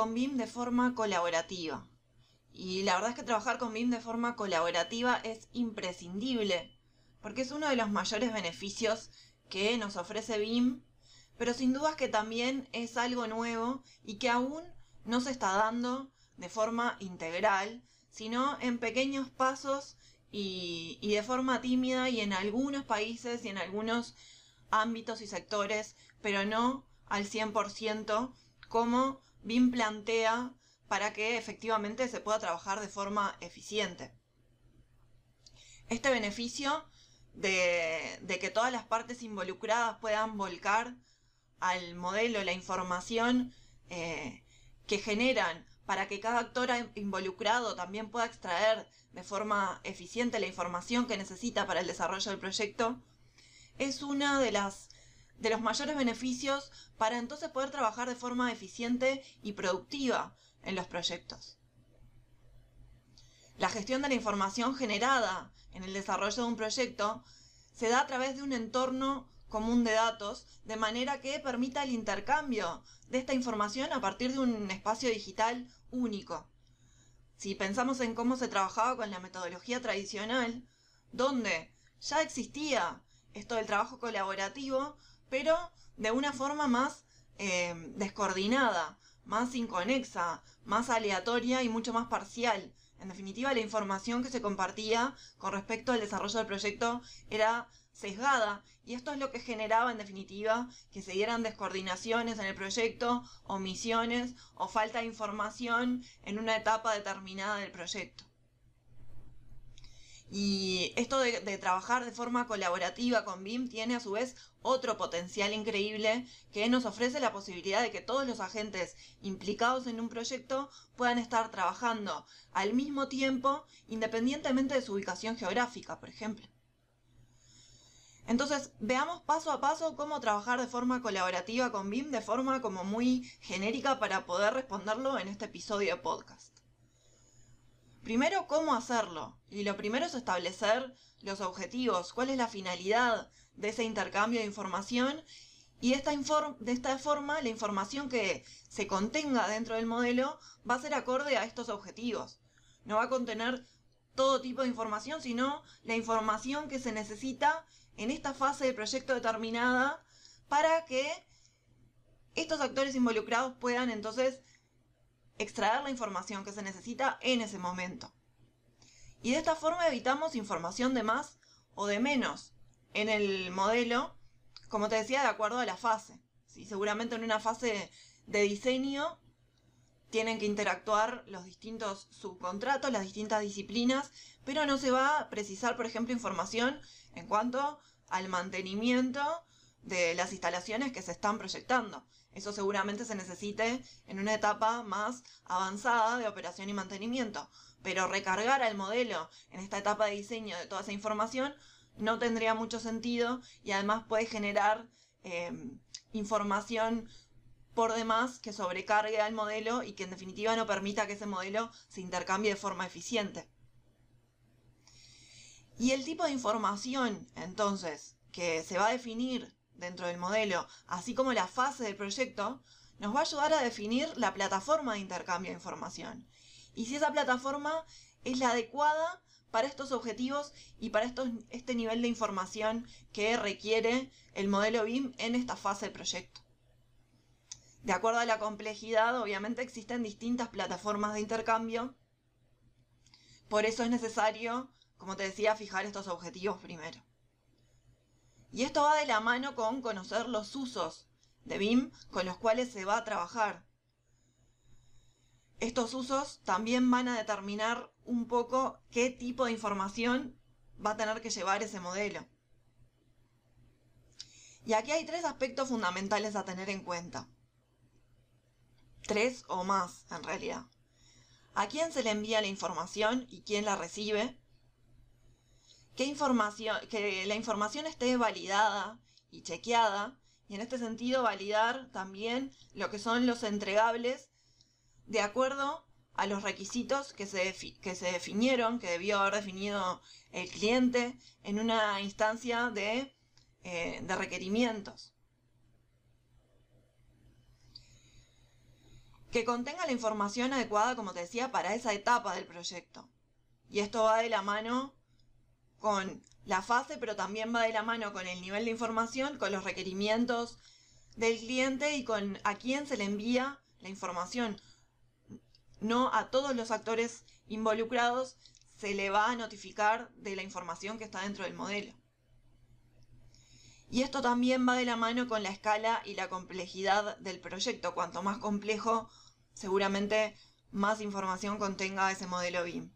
Con BIM de forma colaborativa? Y la verdad es que trabajar con BIM de forma colaborativa es imprescindible, porque es uno de los mayores beneficios que nos ofrece BIM, pero sin dudas que también es algo nuevo y que aún no se está dando de forma integral, sino en pequeños pasos y, de forma tímida y en algunos países y en algunos ámbitos y sectores, pero no al 100% como BIM plantea para que efectivamente se pueda trabajar de forma eficiente. Este beneficio de, que todas las partes involucradas puedan volcar al modelo la información eh, que generan para que cada actor involucrado también pueda extraer de forma eficiente la información que necesita para el desarrollo del proyecto, es uno de, las, de los mayores beneficios para entonces poder trabajar de forma eficiente y productiva en los proyectos. La gestión de la información generada en el desarrollo de un proyecto se da a través de un entorno común de datos, de manera que permita el intercambio de esta información a partir de un espacio digital único. Si pensamos en cómo se trabajaba con la metodología tradicional, donde ya existía esto del trabajo colaborativo, pero de una forma más eh, descoordinada, más inconexa, más aleatoria y mucho más parcial. En definitiva, la información que se compartía con respecto al desarrollo del proyecto era sesgada y esto es lo que generaba en definitiva que se dieran descoordinaciones en el proyecto, omisiones o falta de información en una etapa determinada del proyecto. Y esto de, trabajar de forma colaborativa con BIM tiene a su vez otro potencial increíble que nos ofrece la posibilidad de que todos los agentes implicados en un proyecto puedan estar trabajando al mismo tiempo independientemente de su ubicación geográfica, por ejemplo. Entonces, veamos paso a paso cómo trabajar de forma colaborativa con BIM de forma como muy genérica para poder responderlo en este episodio de podcast. Primero, ¿cómo hacerlo? Y lo primero es establecer los objetivos, cuál es la finalidad de ese intercambio de información y de esta, de esta forma la información que se contenga dentro del modelo va a ser acorde a estos objetivos. No va a contener todo tipo de información, sino la información que se necesita en esta fase del proyecto determinada para que estos actores involucrados puedan entonces extraer la información que se necesita en ese momento. Y de esta forma evitamos información de más o de menos en el modelo, como te decía, de acuerdo a la fase. Seguramente en una fase de diseño tienen que interactuar los distintos subcontratos, las distintas disciplinas, pero no se va a precisar, por ejemplo, información en cuanto al mantenimiento de las instalaciones que se están proyectando. Eso seguramente se necesite en una etapa más avanzada de operación y mantenimiento. Pero recargar al modelo en esta etapa de diseño de toda esa información no tendría mucho sentido y además puede generar em, información por demás que sobrecargue al modelo y que en definitiva no permita que ese modelo se intercambie de forma eficiente. Y el tipo de información, entonces, que se va a definir dentro del modelo, así como la fase del proyecto, nos va a ayudar a definir la plataforma de intercambio de información. Y si esa plataforma es la adecuada para estos objetivos y para este nivel de información que requiere el modelo BIM en esta fase del proyecto. De acuerdo a la complejidad, obviamente existen distintas plataformas de intercambio. Por eso es necesario, como te decía, fijar estos objetivos primero. Y esto va de la mano con conocer los usos de BIM con los cuales se va a trabajar. Estos usos también van a determinar un poco qué tipo de información va a tener que llevar ese modelo. Y aquí hay tres aspectos fundamentales a tener en cuenta. Tres o más, en realidad. ¿A quién se le envía la información y quién la recibe? ¿Qué información, que la información esté validada y chequeada y en este sentido validar también lo que son los entregables de acuerdo a los requisitos que se, que se definieron, que debió haber definido el cliente en una instancia de, eh, de requerimientos. Que contenga la información adecuada, como te decía, para esa etapa del proyecto. Y esto va de la mano con la fase, pero también va de la mano con el nivel de información, con los requerimientos del cliente y con a quién se le envía la información. No a todos los actores involucrados se le va a notificar de la información que está dentro del modelo. Y esto también va de la mano con la escala y la complejidad del proyecto. Cuanto más complejo, seguramente más información contenga ese modelo BIM.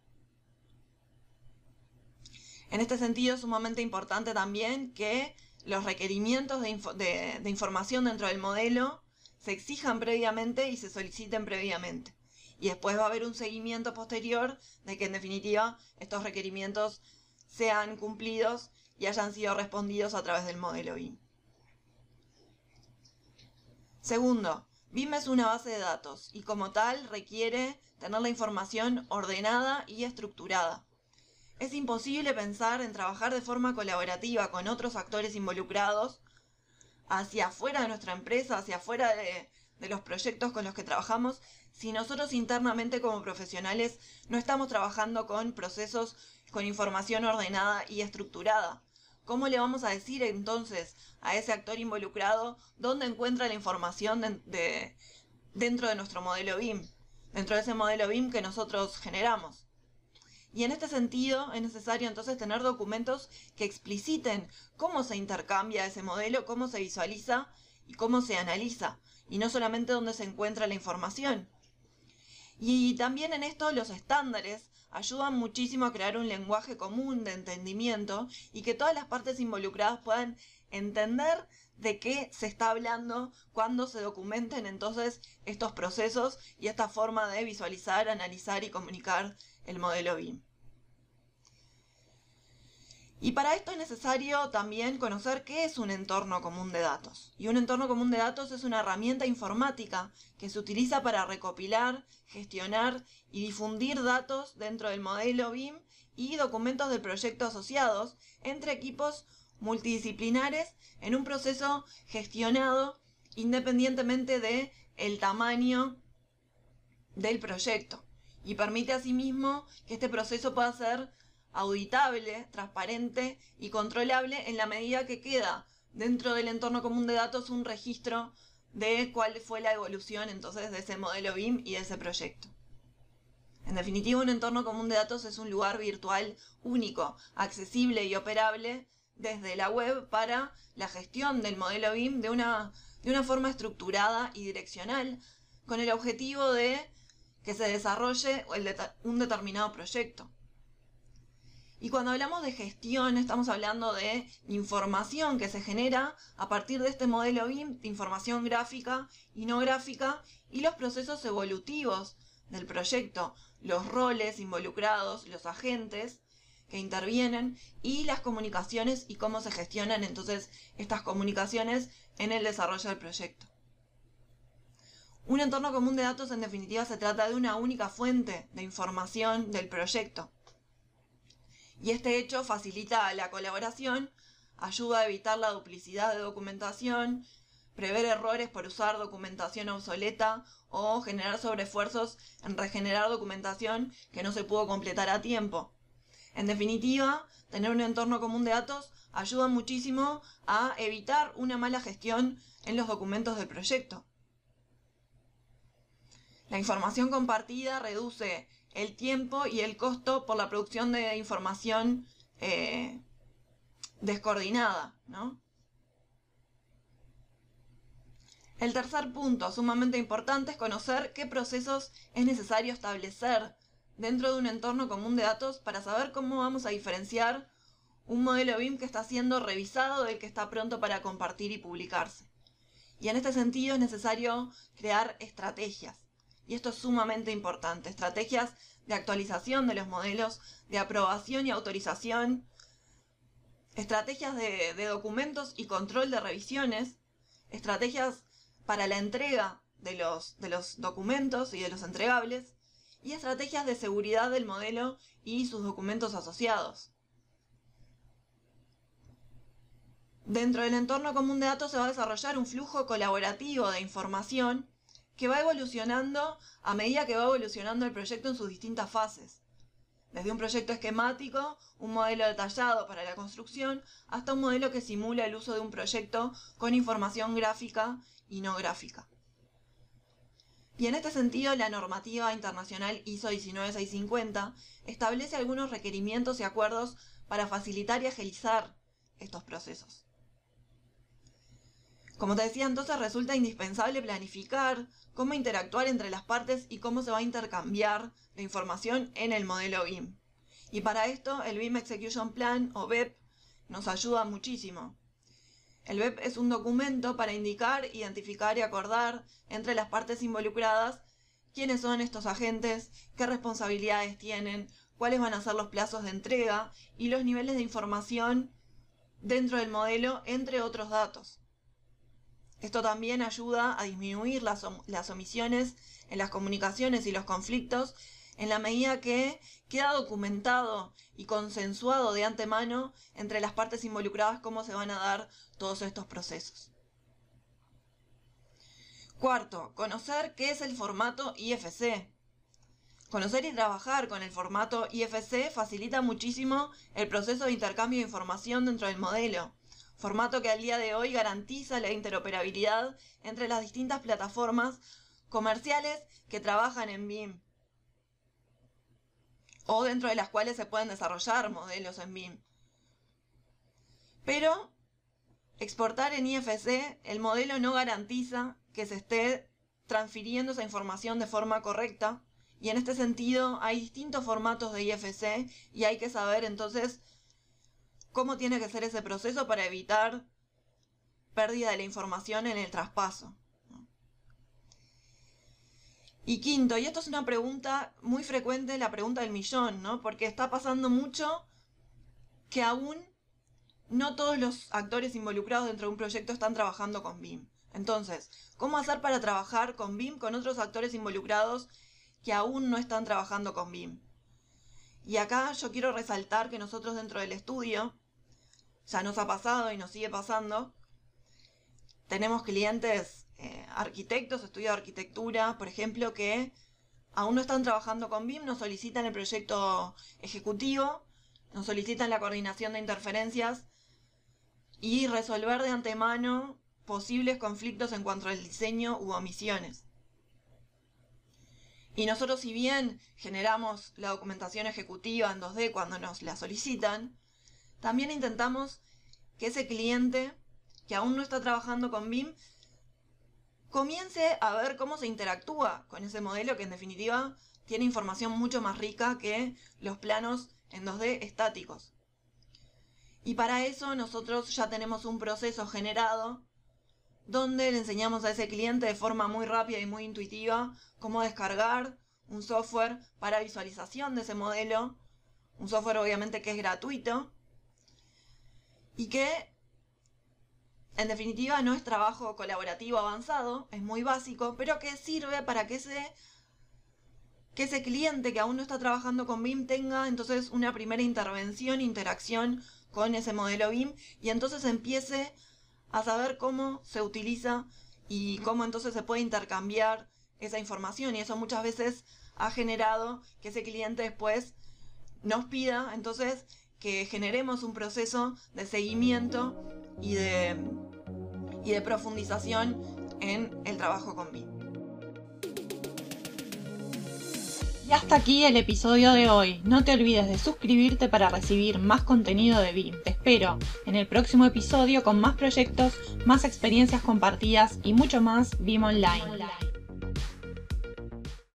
En este sentido es sumamente importante también que los requerimientos de, información dentro del modelo se exijan previamente y se soliciten previamente. Y después va a haber un seguimiento posterior de que en definitiva estos requerimientos sean cumplidos y hayan sido respondidos a través del modelo BIM. Segundo, BIM es una base de datos y como tal requiere tener la información ordenada y estructurada. Es imposible pensar en trabajar de forma colaborativa con otros actores involucrados hacia afuera de nuestra empresa, hacia afuera de, los proyectos con los que trabajamos, si nosotros internamente como profesionales no estamos trabajando con procesos con información ordenada y estructurada. ¿Cómo le vamos a decir entonces a ese actor involucrado dónde encuentra la información dentro de nuestro modelo BIM? Dentro de ese modelo BIM que nosotros generamos. Y en este sentido es necesario entonces tener documentos que expliciten cómo se intercambia ese modelo, cómo se visualiza y cómo se analiza, y no solamente dónde se encuentra la información. Y también en esto los estándares ayudan muchísimo a crear un lenguaje común de entendimiento y que todas las partes involucradas puedan entender de qué se está hablando cuando se documenten entonces estos procesos y esta forma de visualizar, analizar y comunicar el modelo BIM. Y para esto es necesario también conocer qué es un entorno común de datos. Y un entorno común de datos es una herramienta informática que se utiliza para recopilar, gestionar y difundir datos dentro del modelo BIM y documentos del proyecto asociados entre equipos multidisciplinares en un proceso gestionado independientemente de el tamaño del proyecto y permite asimismo que este proceso pueda ser auditable, transparente y controlable en la medida que queda dentro del entorno común de datos un registro de cuál fue la evolución entonces de ese modelo BIM y de ese proyecto. En definitiva, un entorno común de datos es un lugar virtual único, accesible y operable desde la web para la gestión del modelo BIM de una, de una forma estructurada y direccional, con el objetivo de que se desarrolle un determinado proyecto. Y cuando hablamos de gestión, estamos hablando de información que se genera a partir de este modelo BIM, de información gráfica y no gráfica, y los procesos evolutivos del proyecto, los roles involucrados, los agentes que intervienen y las comunicaciones y cómo se gestionan entonces estas comunicaciones en el desarrollo del proyecto. Un entorno común de datos en definitiva se trata de una única fuente de información del proyecto. Y este hecho facilita la colaboración, ayuda a evitar la duplicidad de documentación, prever errores por usar documentación obsoleta o generar sobreesfuerzos en regenerar documentación que no se pudo completar a tiempo. En definitiva, tener un entorno común de datos ayuda muchísimo a evitar una mala gestión en los documentos del proyecto. La información compartida reduce el tiempo y el costo por la producción de información eh, descoordinada, El tercer punto, sumamente importante, es conocer qué procesos es necesario establecer dentro de un entorno común de datos para saber cómo vamos a diferenciar un modelo BIM que está siendo revisado, del que está pronto para compartir y publicarse. Y en este sentido es necesario crear estrategias. Y esto es sumamente importante, estrategias de actualización de los modelos, de aprobación y autorización, estrategias de, documentos y control de revisiones, estrategias para la entrega de los, de los documentos y de los entregables, y estrategias de seguridad del modelo y sus documentos asociados. Dentro del entorno común de datos se va a desarrollar un flujo colaborativo de información que va evolucionando a medida que va evolucionando el proyecto en sus distintas fases. Desde un proyecto esquemático, un modelo detallado para la construcción, hasta un modelo que simula el uso de un proyecto con información gráfica y no gráfica. Y en este sentido, la normativa internacional ISO 19650 establece algunos requerimientos y acuerdos para facilitar y agilizar estos procesos. Como te decía, entonces resulta indispensable planificar cómo interactuar entre las partes y cómo se va a intercambiar la información en el modelo BIM. Y para esto el BIM Execution Plan o BEP nos ayuda muchísimo. El BEP es un documento para indicar, identificar y acordar entre las partes involucradas quiénes son estos agentes, qué responsabilidades tienen, cuáles van a ser los plazos de entrega y los niveles de información dentro del modelo, entre otros datos. Esto también ayuda a disminuir las, omisiones en las comunicaciones y los conflictos en la medida que queda documentado y consensuado de antemano entre las partes involucradas cómo se van a dar todos estos procesos. Cuarto, conocer qué es el formato IFC. Conocer y trabajar con el formato IFC facilita muchísimo el proceso de intercambio de información dentro del modelo formato que al día de hoy garantiza la interoperabilidad entre las distintas plataformas comerciales que trabajan en BIM o dentro de las cuales se pueden desarrollar modelos en BIM. Pero exportar en IFC el modelo no garantiza que se esté transfiriendo esa información de forma correcta y en este sentido hay distintos formatos de IFC y hay que saber entonces cómo tiene que ser ese proceso para evitar pérdida de la información en el traspaso. Y quinto, y esto es una pregunta muy frecuente, la pregunta del millón, ¿no? Porque está pasando mucho que aún no todos los actores involucrados dentro de un proyecto están trabajando con BIM. Entonces, ¿cómo hacer para trabajar con BIM con otros actores involucrados que aún no están trabajando con BIM? Y acá yo quiero resaltar que nosotros dentro del estudio ya nos ha pasado y nos sigue pasando. Tenemos clientes, eh, arquitectos, estudios de arquitectura, por ejemplo, que aún no están trabajando con BIM, nos solicitan el proyecto ejecutivo, nos solicitan la coordinación de interferencias y resolver de antemano posibles conflictos en cuanto al diseño u omisiones. Y nosotros si bien generamos la documentación ejecutiva en 2D cuando nos la solicitan, también intentamos que ese cliente que aún no está trabajando con BIM comience a ver cómo se interactúa con ese modelo que en definitiva tiene información mucho más rica que los planos en 2D estáticos. Y para eso nosotros ya tenemos un proceso generado donde le enseñamos a ese cliente de forma muy rápida y muy intuitiva cómo descargar un software para visualización de ese modelo, un software obviamente que es gratuito, y que en definitiva no es trabajo colaborativo avanzado, es muy básico, pero que sirve para que ese, que ese cliente que aún no está trabajando con BIM tenga entonces una primera intervención, interacción con ese modelo BIM y entonces empiece a saber cómo se utiliza y cómo entonces se puede intercambiar esa información. Y eso muchas veces ha generado que ese cliente después nos pida entonces que generemos un proceso de seguimiento y de, y de profundización en el trabajo con BIM. Y hasta aquí el episodio de hoy. No te olvides de suscribirte para recibir más contenido de BIM. Te espero en el próximo episodio con más proyectos, más experiencias compartidas y mucho más BIM Online.